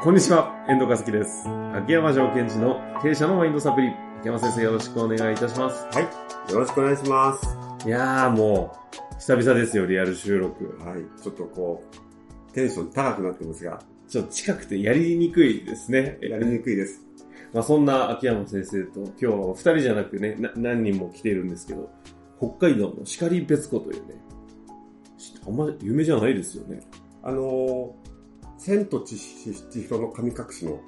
こんにちは、遠藤和樹です。秋山条件時の経営者のマインドサプリ。秋山先生よろしくお願いいたします。はい。よろしくお願いします。いやーもう、久々ですよ、リアル収録。はい。ちょっとこう、テンション高くなってますが、ちょっと近くてやりにくいですね。やりにくいです。まあそんな秋山先生と今日は二人じゃなくね、な何人も来ているんですけど、北海道の鹿別湖というね、しあんま有名じゃないですよね。あのー、千と千尋の神隠しの、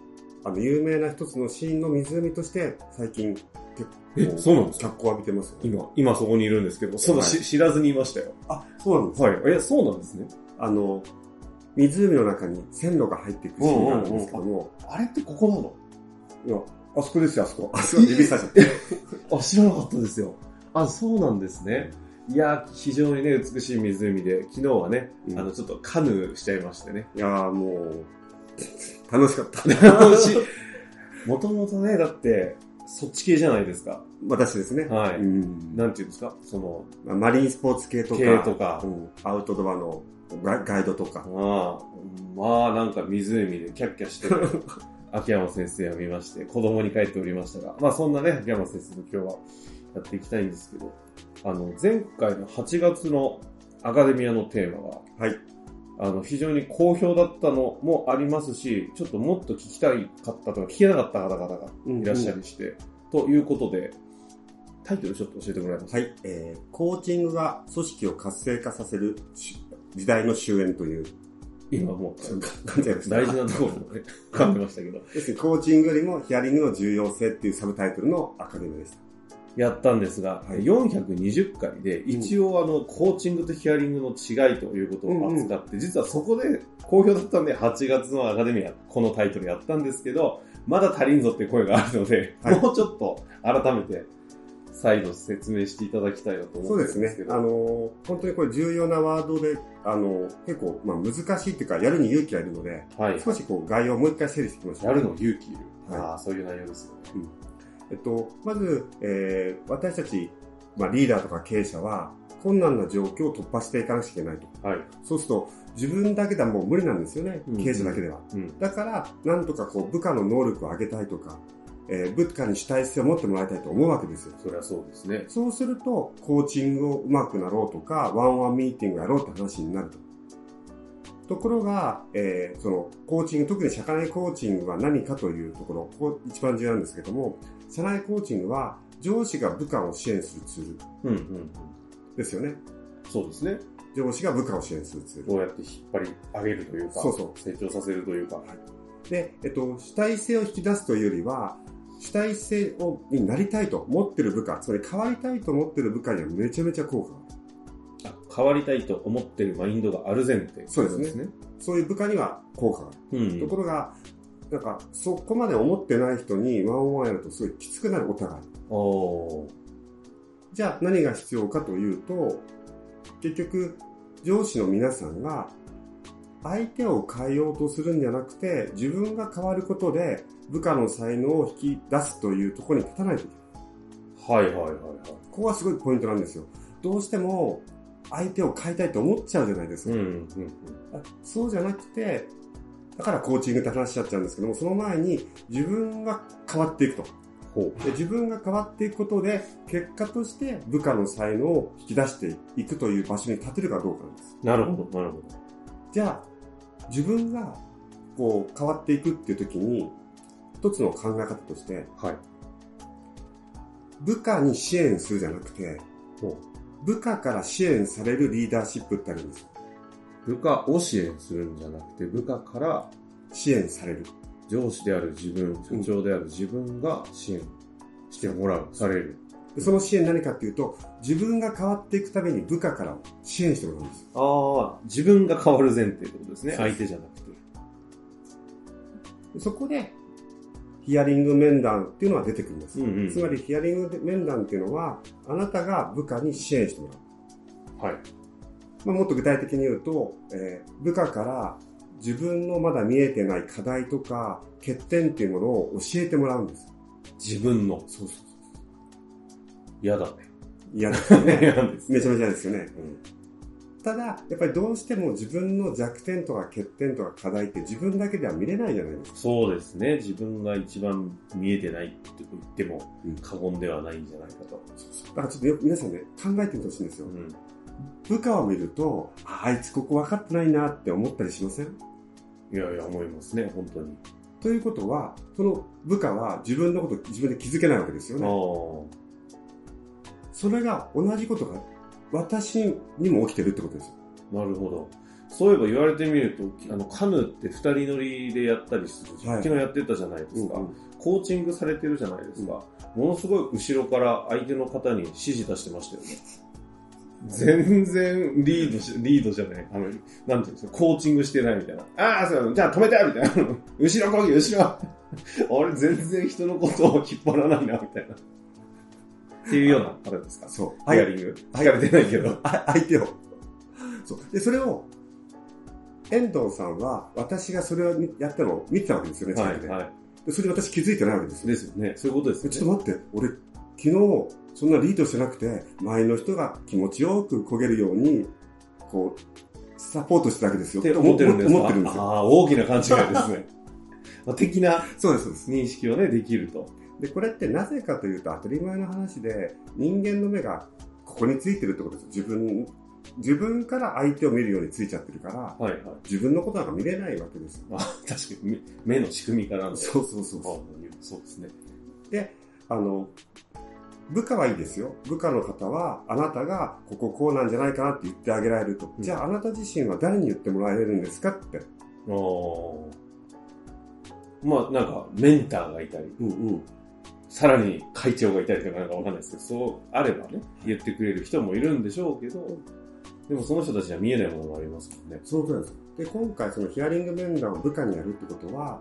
あの、有名な一つのシーンの湖として、最近、結え構、そうなんですか？脚光を浴びてますよね。今、今そこにいるんですけど、そのし、はい知らずにいましたよ。あ、そうなんです。はい。え、そうなんですね。あの、湖の中に線路が入っていくシーンがあるんですけども、あれってここなの？いや、あそこですよ、あそこ。あそこ、指さしちゃって。あ、知らなかったですよ。あ、そうなんですね。いや、非常にね、美しい湖で、昨日はね、うんあの、ちょっとカヌーしちゃいましてね。いやーもう、楽しかった。楽しい。もともとね、だって、そっち系じゃないですか。私ですね。はいうんなんていうんですか？その、まあマリンスポーツ系とか、系とかうんアウトドアのガガイドとか、まあ、まあ、なんか湖でキャッキャしてる 秋山先生を見まして、子供に帰っておりましたが、まあそんなね、秋山先生と今日はやっていきたいんですけど、あの、前回の8月のアカデミアのテーマが、はい。あの、非常に好評だったのもありますし、ちょっともっと聞きたいかったとか、聞けなかった方々がいらっしゃりして、ということで、タイトルちょっと教えてもらえます？かはい。えー、コーチングが組織を活性化させるし時代の終焉という、今もう、感じでした。大事なところをね、噛んでましたけど。要すコーチングよりもヒアリングの重要性っていうサブタイトルのアカデミーでした。やったんですが、はい420回で一応あの、コーチングとヒアリングの違いということを扱って、実はそこで好評だったんで、8月のアカデミア、このタイトルやったんですけど、まだ足りんぞって声があるので、はいもうちょっと改めて再度説明していただきたいなと思ってそうですね。あのー本当にこれ重要なワードで、あのー結構、まあ難しいっていうか、やるに勇気がいるので、はい。少しこう概要をもう一回整理していきましょう。やるの勇気いる。はいああ、そういう内容ですよね。えっと、まず、えー私たち、まあ、リーダーとか経営者は、困難な状況を突破していかなくちゃいけないと。はい。そうすると、自分だけではもう無理なんですよねうん。経営者だけでは。うん。だから、なんとかこう、部下の能力を上げたいとか、えー部下に主体性を持ってもらいたいと思うわけですよ。そりゃそうですね。そうすると、コーチングをうまくなろうとか、ワンワンミーティングをやろうって話になると。ところが、えーその、コーチング、特に社内コーチングは何かというところ、ここ一番重要なんですけども、社内コーチングは上司が部下を支援するツールうんうんうん。ですよね。そうですね。上司が部下を支援するツール。どうやって引っ張り上げるというか、そうそう成長させるというか。で、えっと、主体性を引き出すというよりは、主体性をになりたいと思ってる部下、つまり変わりたいと思ってる部下にはめちゃめちゃ効果変わりたいと思ってるマインドがある前提。そうですね。そういう部下には効果がある。うん。ところが、なんか、そこまで思ってない人にワンオンワンやるとすごいきつくなるお互い。じゃあ何が必要かというと、結局、上司の皆さんが、相手を変えようとするんじゃなくて、自分が変わることで、部下の才能を引き出すというところに立たないといけない。はいはいはいはい。ここがすごいポイントなんですよ。どうしても、相手を変えたいと思っちゃうじゃないですか。うんうんあそうじゃなくて、だからコーチングって話しちゃっちゃうんですけども、その前に自分が変わっていくと。ほで自分が変わっていくことで、結果として部下の才能を引き出していくという場所に立てるかどうかなんです。う。なるほど、なるほど。じゃあ、自分がこう変わっていくっていう時に、一つの考え方として、はい。部下に支援するじゃなくて、ほ部下から支援されるリーダーシップってあるんです。う。部下を支援するんじゃなくて、部下から支援される。上司である自分、所長である自分が支援してもらう、される。でその支援何かっていうと、自分が変わっていくために部下から支援してもらうんです。ああ、自分が変わる前提ってことですね。相手じゃなくて。でそこで、ヒアリング面談っていうのは出てくるんです。うんうんつまり、ヒアリング面談っていうのは、あなたが部下に支援してもらう。はい。まあ、もっと具体的に言うと、えー部下から自分のまだ見えてない課題とか欠点っていうものを教えてもらうんです。自分の。そうそう嫌だね。嫌 ですよね。嫌です。めちゃめちゃ嫌ですよね。ただ、やっぱりどうしても自分の弱点とか欠点とか課題って自分だけでは見れないじゃないですか。そうですね。自分が一番見えてないって言ってもうん過言ではないんじゃないかと。だからちょっとよ皆さんね、考えてみてほしいんですよ。うん。部下を見ると、ああいつここ分かってないなって思ったりしません？いやいや、思いますね、本当に。ということは、その部下は自分のこと自分で気づけないわけですよあね。あ。それが同じことが私にも起きてるってことですよ。なるほど。そういえば言われてみると、あの、カヌーって二人乗りでやったりするはい昨日やってたじゃないですか、うんうんコーチングされてるじゃないですか。ものすごい後ろから相手の方に指示出してましたよね。全然リードし、リードじゃない。あの、なんていうんですか、コーチングしてないみたいな。ああ、そう、じゃあ止めてみたいな。後ろこぎ、後ろ。あれ、全然人のことを引っ張らないな、みたいな。っていうような、あれですか？そう。ヒアリング？聞かれてないけど。あ相手を。そう。で、それを、遠藤さんは、私がそれをやったのを見てたわけですよね、近くで。はい、はい。でそれで私気づいてないわけですよ。ですよね。そういうことですよね。ちょっと待って、俺、昨日、そんなリードしてなくて、周りの人が気持ちよく焦げるように、こう、サポートしてたわけですよ。って思ってるんですか？思ってるんですよ。ああ、大きな勘違いですね。まあ的なそうです、そうです。認識をね、できると。で、これってなぜかというと当たり前の話で、人間の目がここについてるってことです。自分、自分から相手を見るようについちゃってるから、はいはい。自分のことなんか見れないわけですよ。あ確かに目目の仕組みからの。そうそうそうあそそうですね。う。あの、部下はいいですよ。部下の方は、あなたがこここうなんじゃないかなって言ってあげられると。うんじゃああなた自身は誰に言ってもらえるんですかって。ああ。まあ、なんか、メンターがいたり、うんうん。さらに会長がいたりとかなんかわかんないですけど、そうあればね、言ってくれる人もいるんでしょうけど、でもその人たちには見えないものがありますもんね。その通りなんです。で、今回そのヒアリング面談を部下にやるってことは、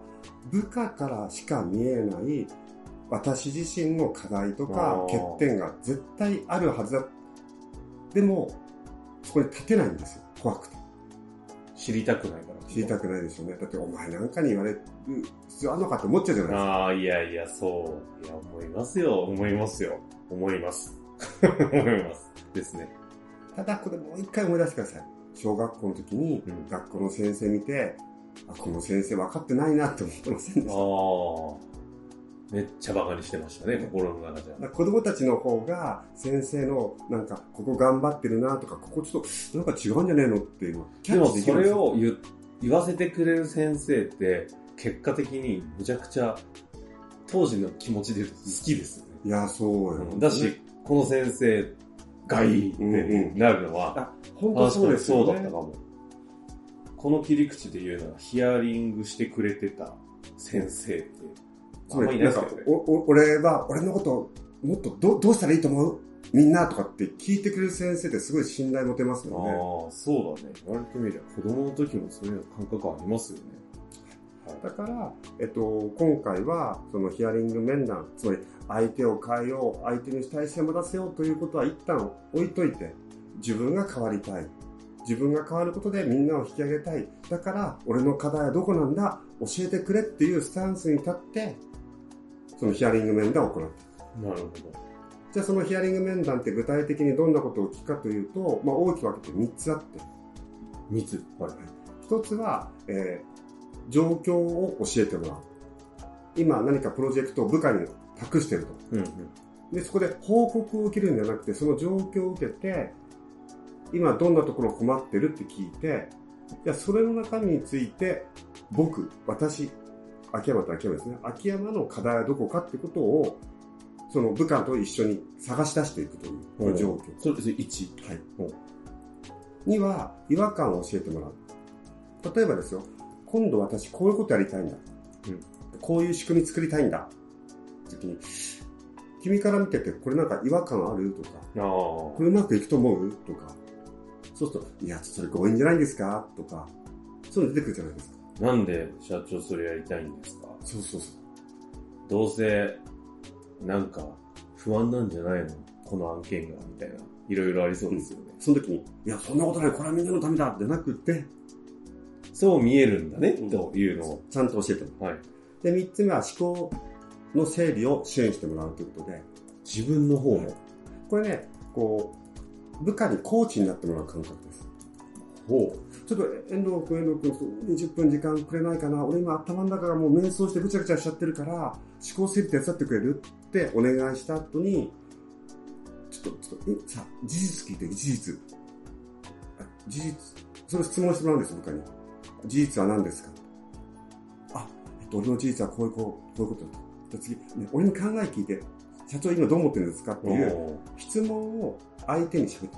部下からしか見えない私自身の課題とか欠点が絶対あるはずだ。でも、そこに立てないんですよ。怖くて。知りたくない知りたくないですよね。だってお前なんかに言われる必要あるのかって思っちゃうじゃないですか。ああ、いやいや、そう。いや、思いますよ。思いますよ。思います。思います。ですね。ただ、これもう一回思い出してください。小学校の時にうん学校の先生見て、あ、この先生分かってないなって思ってませんでした？ああ。めっちゃバカにしてましたね、心の中じゃ。子供たちの方が先生のなんかここ頑張ってるなとかここちょっとなんか違うんじゃねえのっていうのをキャッでもそチできるんですよれを言言わせてくれる先生って、結果的にむちゃくちゃ当時の気持ちで好きですよね。いやそうよ、だし、この先生がいいってなるのは、あ本当そうですよねそうだったかも。この切り口で言うなら、ヒアリングしてくれてた先生って、あんまりいないですけどね。おお俺は俺のこともっとどどうしたらいいと思うみんなとかって聞いてくれる先生ってすごい信頼持てますよねああ、そうだね。言われてみれば、子供の時もそういう感覚ありますよね。だから、えっと、今回はそのヒアリング面談つまり相手を変えよう相手に主体性を持たせようということは一旦置いといて自分が変わりたい自分が変わることでみんなを引き上げたいだから俺の課題はどこなんだ？教えてくれっていうスタンスに立ってそのヒアリング面談を行ってなるほど。じゃあそのヒアリング面談って具体的にどんなことを聞くかというと、まあ、大きく分けて3つあって密。はい。1つは、えー状況を教えてもらう今何かプロジェクトを部下に託してるとうんうん。でそこで報告を受けるんじゃなくてその状況を受けて今どんなところ困ってるって聞いてじゃあそれの中身について僕私秋山と秋山ですね秋山の課題はどこかってことをその部下と一緒に探し出していくという状況それで1。はいうんには違和感を教えてもらう。例えばですよ、今度私こういうことやりたいんだ。うんこういう仕組み作りたいんだ。時に、君から見ててこれなんか違和感あるとか。これうまくいくと思うとか、そうすると、いや、それ強引じゃないんですか？とか、そういうの出てくるじゃないですか。なんで社長それやりたいんですか？そうそうそう。どうせ、なんか、不安なんじゃないの？この案件が、みたいな。いろいろありそうですよね。その時に、いや、そんなことない、これはみんなのためだじゃなくて、そう見えるんだね、うんというのを。ちゃんと教えてもらう。はい。で、三つ目は思考の整理を支援してもらうということで、自分の方も。これね、こう、部下にコーチになってもらう感覚です。ほちょっと遠藤君、遠藤君、そう20分時間くれないかな。俺今頭の中がもう瞑想してぐちゃぐちゃしちゃってるから、思考整理手伝ってくれる？ってお願いした後に、ちょっと、ちょっと、えさ、事実聞いて、事実。あ事実。それ質問してもらうんです、部下に。事実は何ですか？あ、えっと、俺の事実はこういう、こうこういうことだと。じゃあ次、ね、俺に考え聞いて、社長今どう思ってるんですかってう。いうほ質問を相手に喋って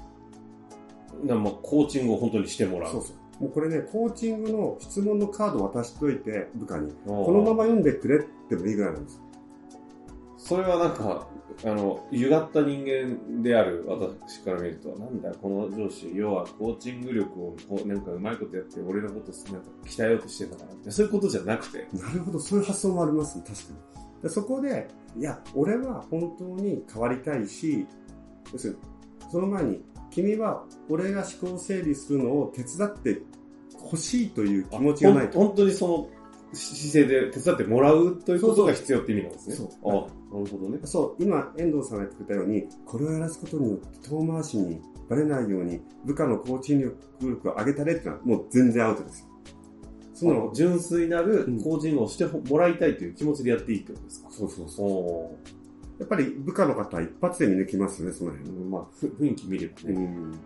まあ、コーチングを本当にしてもらう。そうそう。もうこれね、コーチングの質問のカードを渡しといて、部下に。ここのまま読んでくれってもいいぐらいなんです。それはなんか、あの、歪った人間である私から見ると、なんだよ、この上司、要はコーチング力をこうなんかうまいことやって、俺のことなんか鍛えようとしてたから、そういうことじゃなくて、なるほど、そういう発想もありますね、確かに。でそこで、いや、俺は本当に変わりたいし、要するに、その前に、君は俺が思考整理するのを手伝ってほしいという気持ちがないと。本当にその姿勢で手伝ってもらうということが必要って意味なんですね。そうあ、なるほどね。そう、今、遠藤さんが言ってくれたように、これをやらすことによって遠回しにバレないように、部下のコーチング力を上げたれってのは、もう全然アウトですよ。そそのの純粋なるうんコーチングをしてもらいたいという気持ちでやっていいってことですか、そうそうそう。おやっぱり部下の方は一発で見抜きますね、その辺。ーまあ、ふ雰囲気見ればね、うん。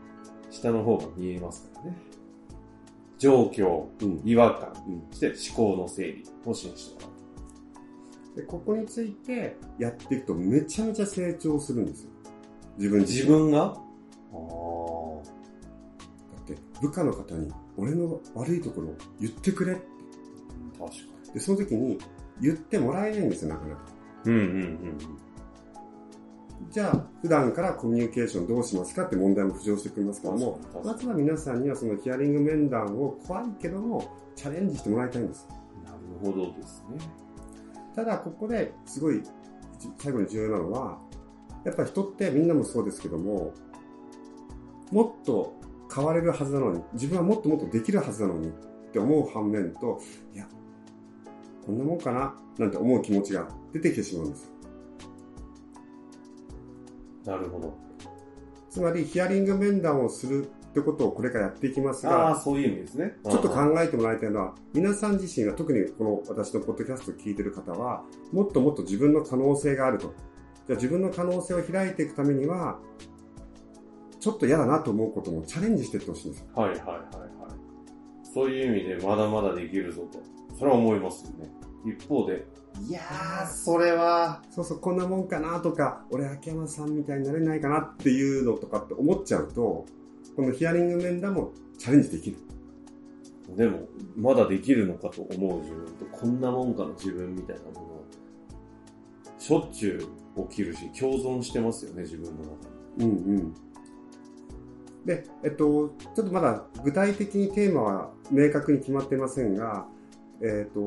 下の方が見えますからね。状況、うん。違和感、うんそして思考の整理を支援してもらう。で、ここについてやっていくとめちゃめちゃ成長するんですよ。自分自分が？ああ。だって部下の方に俺の悪いところを言ってくれって。確かで、その時に言ってもらえないんですよ、なかなか。に。うんうんうん。じゃあ、普段からコミュニケーションどうしますかって問題も浮上してくりますけども、まずは皆さんにはそのヒアリング面談を怖いけども、チャレンジしてもらいたいんです。なるほどですね。ただ、ここですごい一最後に重要なのは、やっぱり人ってみんなもそうですけども、もっと変われるはずなのに、自分はもっともっとできるはずなのにって思う反面と、いや、こんなもんかななんて思う気持ちが出てきてしまうんですよ。なるほど。つまり、ヒアリング面談をするってことをこれからやっていきますああ、が、そういう意味ですね。ちょっと考えてもらいたいのは、皆さん自身が特にこの私のポッドキャストを聞いてる方は、もっともっと自分の可能性があると。じゃあ自分の可能性を開いていくためには、ちょっと嫌だなと思うこともチャレンジしていってほしいんですよ。はいはいはいはい。そういう意味でまだまだできるぞと。それは思いますよね。一方で、いやー、それは、そうそう、こんなもんかなとか、俺秋山さんみたいになれないかなっていうのとかって思っちゃうと、このヒアリング面談もチャレンジできる。でも、まだできるのかと思う自分と、こんなもんかの自分みたいなものは、しょっちゅう起きるし、共存してますよね、自分の中に。うんうん。で、えっと、ちょっとまだ具体的にテーマは明確に決まってませんが、えっと、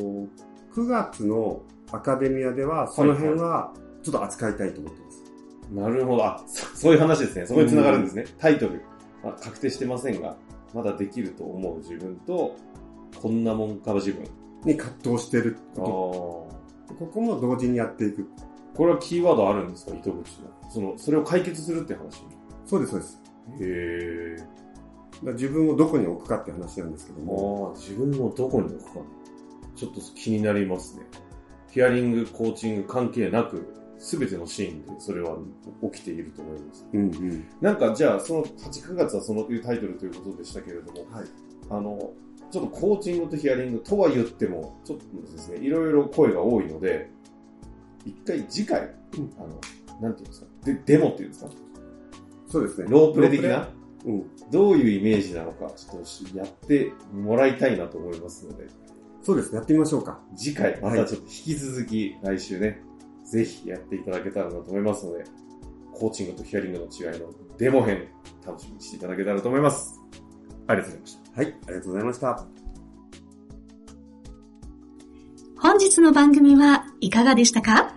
9月のアカデミアでは、その辺はちょっと扱いたいと思ってます。なるほど。あ、そ そういう話ですね。そこに繋がるんですね。タイトル。まあ、確定してませんが、まだできると思う自分と、こんなもんか自分。に葛藤してるああ。こここも同時にやっていく。これはキーワードあるんですか？糸口の。その、それを解決するって話？そうです、そうです。へえ。自分をどこに置くかって話なんですけども、ああ、自分のどこに置くか。ちょっと気になりますね。ヒアリング、コーチング関係なく、すべてのシーンでそれは起きていると思います。うんうん。なんかじゃあ、その8、9月はそのいうタイトルということでしたけれども、はい。あの、ちょっとコーチングとヒアリングとは言っても、ちょっとですね、いろいろ声が多いので、一回次回、うんあの、なんていうんですか、でデモっていうんですか、そうですね。ロープレ的な、うん。どういうイメージなのか、ちょっとやってもらいたいなと思いますので、そうですね。やってみましょうか。次回、またちょっと引き続き来週ね、ぜひやっていただけたらなと思いますので、コーチングとヒアリングの違いのデモ編、楽しみにしていただけたらと思います。ありがとうございました。はい。ありがとうございました。本日の番組はいかがでしたか？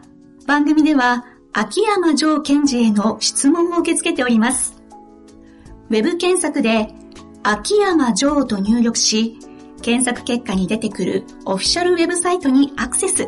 番組では秋山城賢治への質問を受け付けております。ウェブ検索で秋山城と入力し、検索結果に出てくるオフィシャルウェブサイトにアクセス。